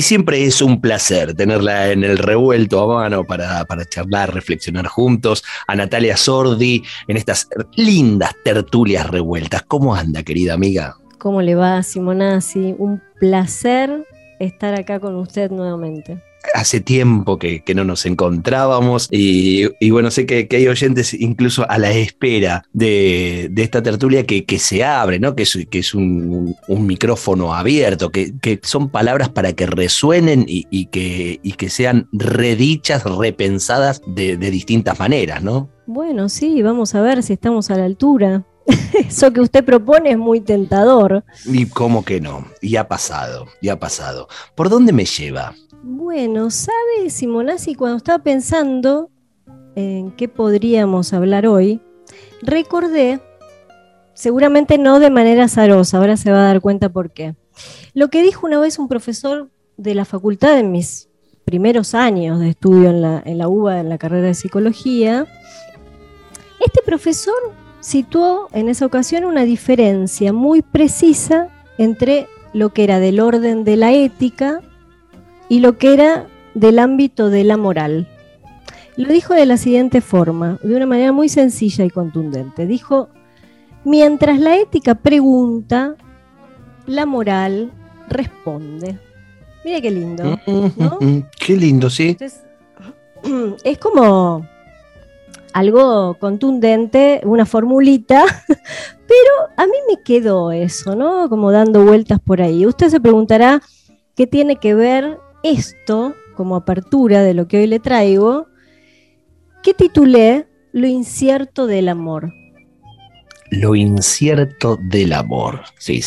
Y siempre es un placer tenerla en el revuelto a mano para, para, charlar, reflexionar juntos. A Natalia Sordi en estas lindas tertulias revueltas. ¿Cómo anda, querida amiga? ¿Cómo le va, Simonazzi? Un placer estar acá con usted nuevamente hace tiempo que, no nos encontrábamos y, bueno, sé que, hay oyentes incluso a la espera de, esta tertulia que, se abre, ¿no? que es, un, micrófono abierto, que, son palabras para que resuenen y, que, que sean redichas, repensadas de, de distintas maneras, ¿no? Bueno, sí, vamos a ver si estamos a la altura. Eso que usted propone es muy tentador. Y cómo que no, y ha pasado, y ha pasado. ¿Por dónde me lleva? Bueno, ¿sabe Simonazzi? Cuando estaba pensando en qué podríamos hablar hoy, recordé, seguramente no de manera azarosa, ahora se va a dar cuenta por qué, lo que dijo una vez un profesor de la facultad en mis primeros años de estudio en la, en la UBA, en la carrera de psicología. Este profesor situó en esa ocasión una diferencia muy precisa entre lo que era del orden de la ética y lo que era del ámbito de la moral. Lo dijo de la siguiente forma, de una manera muy sencilla y contundente. Dijo, mientras la ética pregunta, la moral responde. Mira qué lindo. ¿no? Qué lindo, sí. es como algo contundente, una formulita, pero a mí me quedó eso, ¿no? Como dando vueltas por ahí. Usted se preguntará qué tiene que ver esto como apertura de lo que hoy le traigo, que titulé Lo incierto del amor. Lo incierto del amor. Sí,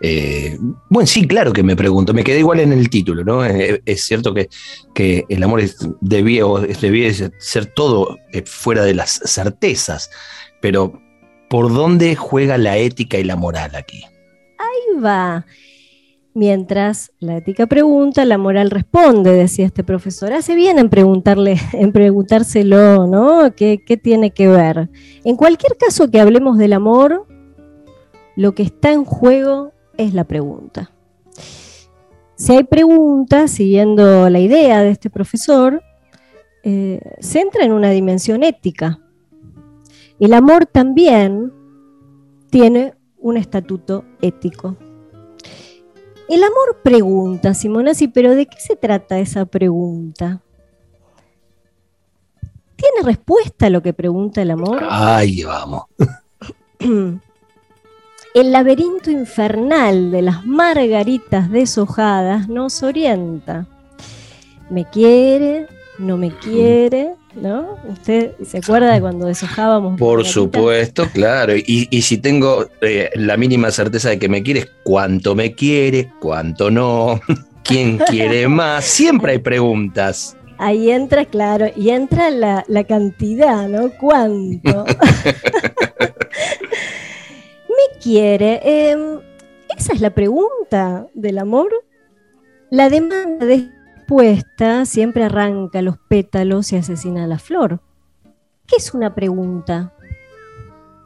eh, bueno, sí, claro que me pregunto, me quedé igual en el título, ¿no? Eh, es cierto que, que, el amor debía, debía ser todo eh, fuera de las certezas, pero ¿por dónde juega la ética y la moral aquí? Ahí va. Mientras la ética pregunta, la moral responde, decía este profesor. Hace bien en preguntarle, en preguntárselo, ¿no? ¿Qué, ¿Qué, tiene que ver? En cualquier caso que hablemos del amor, lo que está en juego es la pregunta. Si hay preguntas, siguiendo la idea de este profesor, eh, se entra en una dimensión ética. El amor también tiene un estatuto ético. El amor pregunta, Simonazzi, pero ¿de qué se trata esa pregunta? ¿Tiene respuesta a lo que pregunta el amor? Ahí vamos. El laberinto infernal de las margaritas deshojadas nos orienta. ¿Me quiere? ¿No me quiere? ¿No? ¿Usted se acuerda de cuando deshojábamos? Por supuesto, claro. Y, si tengo eh, la mínima certeza de que me quieres, ¿cuánto me quiere? ¿Cuánto no? ¿Quién quiere más? Siempre hay preguntas. Ahí entra, claro, y entra la, cantidad, ¿no? ¿Cuánto? ¿Me quiere? Em, esa es la pregunta del amor. La demanda de siempre arranca los pétalos y asesina la flor. ¿Qué es una pregunta?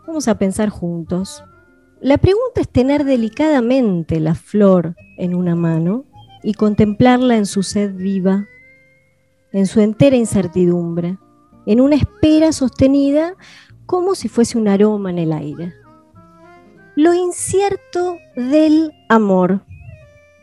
Vamos a pensar juntos. La pregunta es tener delicadamente la flor en una mano y contemplarla en su sed viva, en su entera incertidumbre, en una espera sostenida como si fuese un aroma en el aire. Lo incierto del amor.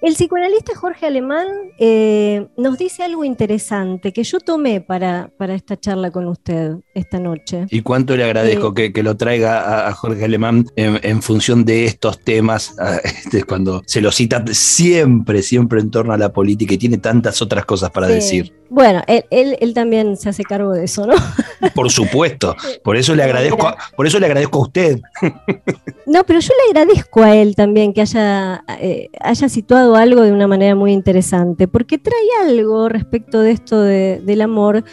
El psicoanalista Jorge Alemán eh, nos dice algo interesante que yo tomé para, para, esta charla con usted esta noche. Y cuánto le agradezco eh, que, lo traiga a, Jorge Alemán en, función de estos temas, este, cuando se lo cita siempre, siempre en torno a la política y tiene tantas otras cosas para decir. Bueno, él, también se hace cargo de eso, ¿no? Por supuesto, por eso le agradezco, por eso le agradezco a usted. No, pero yo le agradezco a él también que haya, eh, haya situado algo de una manera muy interesante, porque trae algo respecto de esto del amor.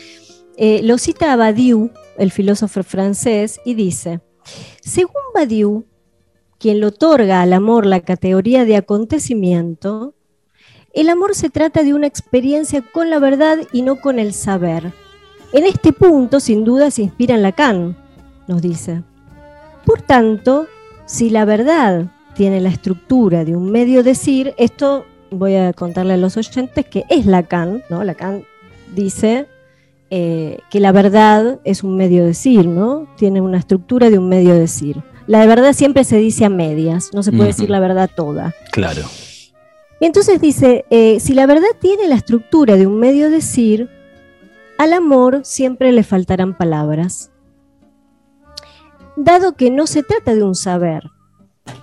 Eh, lo cita Badiou, el filósofo francés, y dice, según Badiou, quien le otorga al amor la categoría de acontecimiento, el amor se trata de una experiencia con la verdad y no con el saber. En este punto, sin duda, se inspira en Lacan, nos dice. Por tanto, si la verdad tiene la estructura de un medio decir, esto voy a contarle a los oyentes que es Lacan, ¿no? Lacan dice eh, que la verdad es un medio decir, ¿no? Tiene una estructura de un medio decir. La verdad siempre se dice a medias, no se puede decir la verdad toda. Claro. Y entonces dice, eh, si la verdad tiene la estructura de un medio decir, al amor siempre le faltarán palabras. Dado que no se trata de un saber,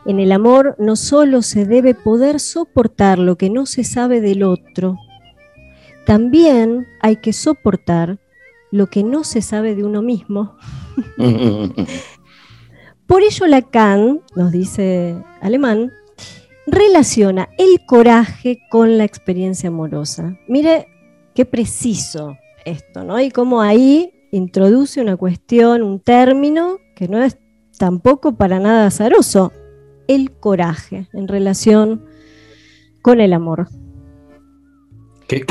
en el amor no solo se debe poder soportar lo que no se sabe del otro, también hay que soportar lo que no se sabe de uno mismo. Por ello Lacan, nos dice Alemán, relaciona el coraje con la experiencia amorosa. Mire qué preciso esto, ¿no? Y cómo ahí introduce una cuestión, un término que no es tampoco para nada azaroso, el coraje en relación con el amor. ¿Qué,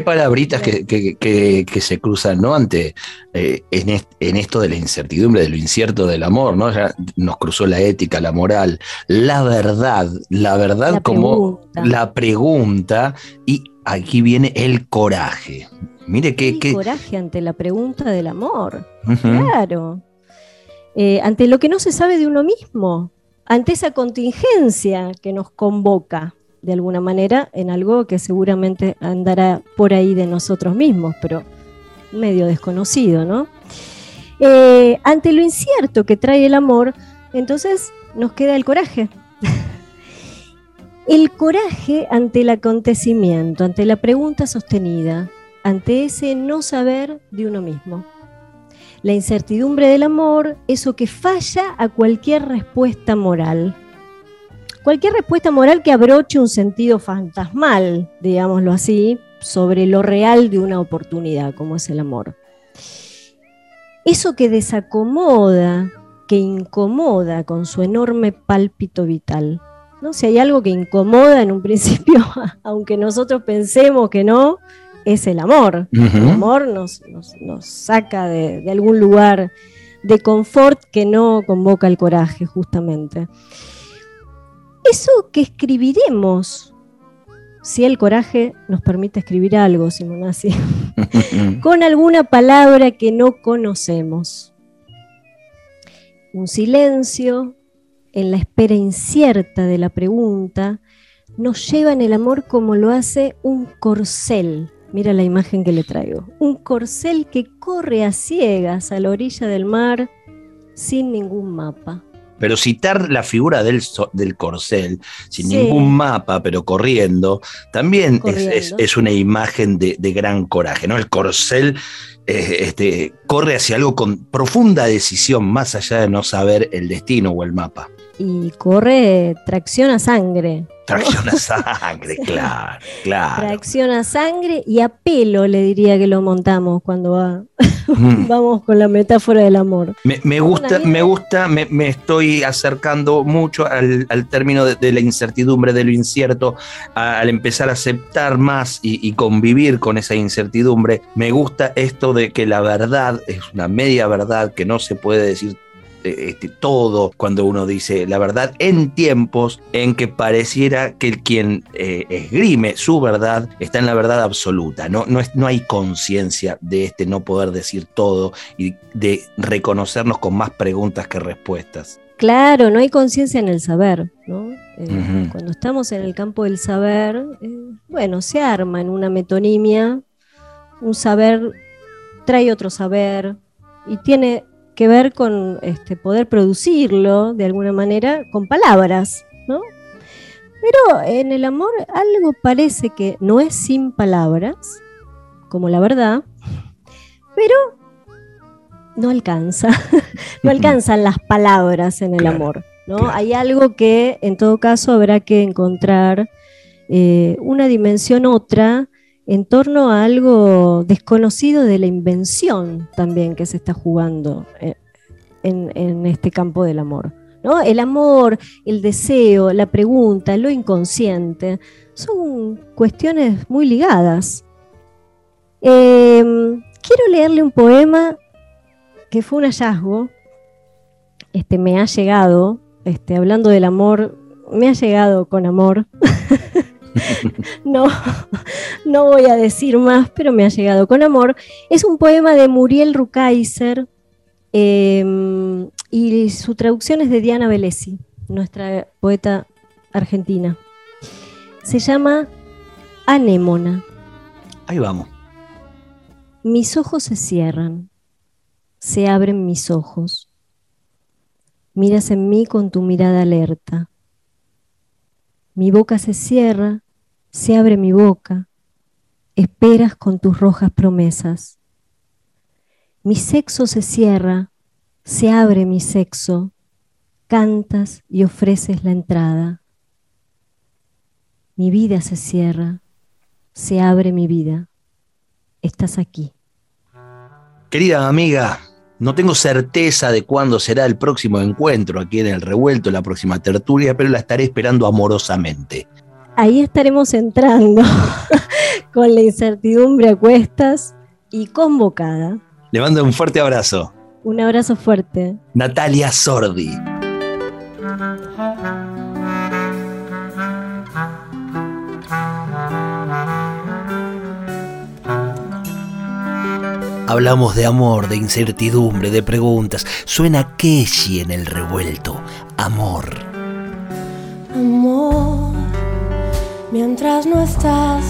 palabritas que, se cruzan ¿no? ante eh, en, esto de la incertidumbre, de lo incierto del amor, ¿no? Ya nos cruzó la ética, la moral, la verdad, la verdad como la pregunta, y aquí viene el coraje. Mire qué. Coraje ante la pregunta del amor. Claro. Eh, ante lo que no se sabe de uno mismo, ante esa contingencia que nos convoca de alguna manera en algo que seguramente andará por ahí de nosotros mismos, pero medio desconocido, ¿no? Eh, ante lo incierto que trae el amor, entonces nos queda el coraje. el coraje ante el acontecimiento, ante la pregunta sostenida, ante ese no saber de uno mismo la incertidumbre del amor, eso que falla a cualquier respuesta moral. Cualquier respuesta moral que abroche un sentido fantasmal, digámoslo así, sobre lo real de una oportunidad, como es el amor. Eso que desacomoda, que incomoda con su enorme pálpito vital. ¿no? Si hay algo que incomoda en un principio, aunque nosotros pensemos que no, es el amor. El amor nos, nos, saca de, algún lugar de confort que no convoca el coraje, justamente. Eso que escribiremos, si el coraje nos permite escribir algo, Simonazzi, con alguna palabra que no conocemos. Un silencio en la espera incierta de la pregunta nos lleva en el amor como lo hace un corcel Mira la imagen que le traigo. Un corcel que corre a ciegas a la orilla del mar sin ningún mapa. Pero citar la figura del, del corcel, sin ningún mapa, pero corriendo, también Es, una imagen de, gran coraje, ¿no? El corcel eh, este, corre hacia algo con profunda decisión, más allá de no saber el destino o el mapa. Y corre tracción a sangre, Tracción a sangre, claro, claro. Tracción a sangre y a pelo, le diría que lo montamos cuando va. Mm. vamos con la metáfora del amor. Me, gusta, me gusta, me, estoy acercando mucho al, término de, la incertidumbre, de lo incierto, al empezar a aceptar más y, y convivir con esa incertidumbre. Me gusta esto de que la verdad es una media verdad que no se puede decir este, este, todo cuando uno dice la verdad en tiempos en que pareciera que el quien eh, esgrime su verdad está en la verdad absoluta. No, no, es, no hay conciencia de este no poder decir todo y de reconocernos con más preguntas que respuestas. Claro, no hay conciencia en el saber, ¿no? Eh, cuando estamos en el campo del saber, eh, bueno, se arma en una metonimia, un saber trae otro saber y tiene que ver con este, poder producirlo de alguna manera con palabras, ¿no? Pero en el amor algo parece que no es sin palabras, como la verdad, pero no alcanza, no alcanzan las palabras en el amor, ¿no? Hay algo que en todo caso habrá que encontrar eh, una dimensión otra en torno a algo desconocido de la invención también que se está jugando eh, en, este campo del amor. ¿no? El amor, el deseo, la pregunta, lo inconsciente, son cuestiones muy ligadas. Em, quiero leerle un poema que fue un hallazgo, este, me ha llegado, este, hablando del amor, me ha llegado con amor. no, no voy a decir más, pero me ha llegado con amor. Es un poema de Muriel Rukaiser em, y su traducción es de Diana Velesi, nuestra poeta argentina. Se llama Anémona. Ahí vamos. Mis ojos se cierran, se abren mis ojos. Miras en mí con tu mirada alerta. Mi boca se cierra, se abre mi boca. Esperas con tus rojas promesas. Mi sexo se cierra, se abre mi sexo. Cantas y ofreces la entrada. Mi vida se cierra, se abre mi vida. Estás aquí. Querida amiga, no tengo certeza de cuándo será el próximo encuentro aquí en el revuelto, la próxima tertulia, pero la estaré esperando amorosamente. Ahí estaremos entrando con la incertidumbre a cuestas y convocada. Le mando un fuerte abrazo. Un abrazo fuerte. Natalia Sordi. Hablamos de amor, de incertidumbre, de preguntas. Suena Keshi en el revuelto. Amor. Amor, mientras no estás,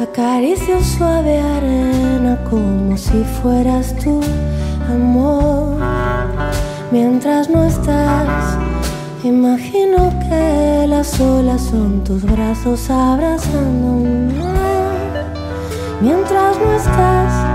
acaricio suave arena como si fueras tú. Amor, mientras no estás, imagino que las olas son tus brazos abrazándome. Mientras no estás,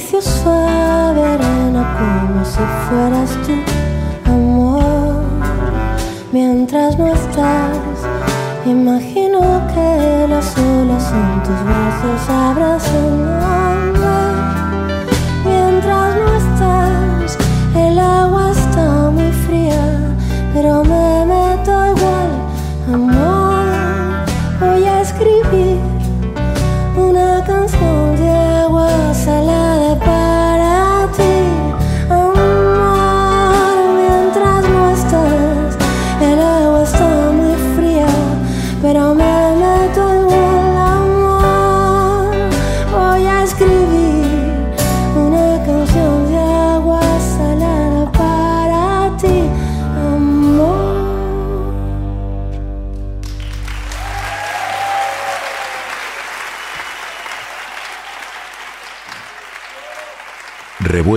suave arena como si fueras tú. Amor, mientras no estás, imagino que las olas son tus brazos abrazándome.